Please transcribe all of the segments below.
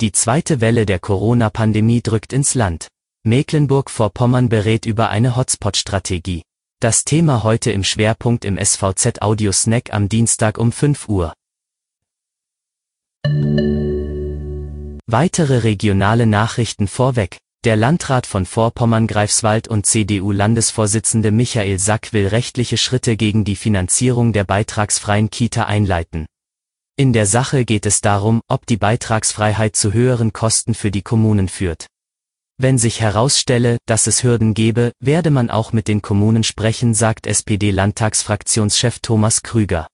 Die zweite Welle der Corona-Pandemie drückt ins Land. Mecklenburg-Vorpommern berät über eine Hotspot-Strategie. Das Thema heute im Schwerpunkt im SVZ Audio Snack am Dienstag um 5 Uhr. Weitere regionale Nachrichten vorweg. Der Landrat von Vorpommern-Greifswald und CDU-Landesvorsitzende Michael Sack will rechtliche Schritte gegen die Finanzierung der beitragsfreien Kita einleiten. In der Sache geht es darum, ob die Beitragsfreiheit zu höheren Kosten für die Kommunen führt. Wenn sich herausstelle, dass es Hürden gebe, werde man auch mit den Kommunen sprechen, sagt SPD-Landtagsfraktionschef Thomas Krüger.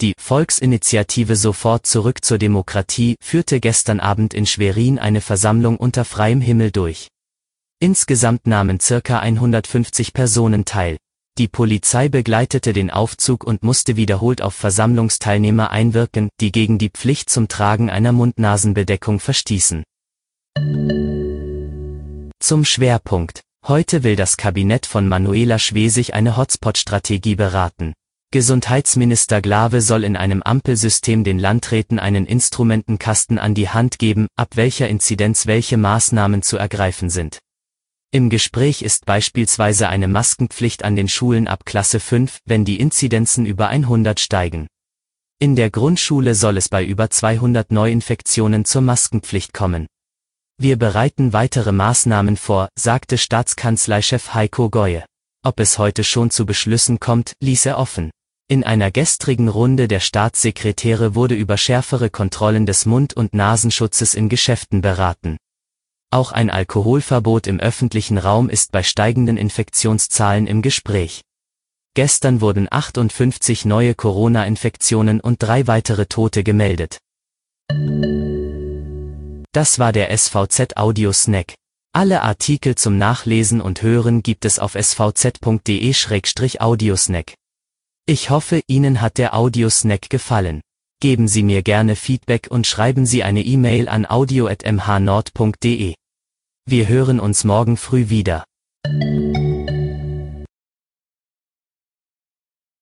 Die Volksinitiative Sofort zurück zur Demokratie führte gestern Abend in Schwerin eine Versammlung unter freiem Himmel durch. Insgesamt nahmen circa 150 Personen teil. Die Polizei begleitete den Aufzug und musste wiederholt auf Versammlungsteilnehmer einwirken, die gegen die Pflicht zum Tragen einer Mund-Nasen-Bedeckung verstießen. Zum Schwerpunkt. Heute will das Kabinett von Manuela Schwesig eine Hotspot-Strategie beraten. Gesundheitsminister Glawe soll in einem Ampelsystem den Landräten einen Instrumentenkasten an die Hand geben, ab welcher Inzidenz welche Maßnahmen zu ergreifen sind. Im Gespräch ist beispielsweise eine Maskenpflicht an den Schulen ab Klasse 5, wenn die Inzidenzen über 100 steigen. In der Grundschule soll es bei über 200 Neuinfektionen zur Maskenpflicht kommen. Wir bereiten weitere Maßnahmen vor, sagte Staatskanzleichef Heiko Goye. Ob es heute schon zu Beschlüssen kommt, ließ er offen. In einer gestrigen Runde der Staatssekretäre wurde über schärfere Kontrollen des Mund- und Nasenschutzes in Geschäften beraten. Auch ein Alkoholverbot im öffentlichen Raum ist bei steigenden Infektionszahlen im Gespräch. Gestern wurden 58 neue Corona-Infektionen und drei weitere Tote gemeldet. Das war der SVZ Audio Snack. Alle Artikel zum Nachlesen und Hören gibt es auf svz.de-audiosnack. Ich hoffe, Ihnen hat der Audiosnack gefallen. Geben Sie mir gerne Feedback und schreiben Sie eine E-Mail an audio.mhnord.de. Wir hören uns morgen früh wieder.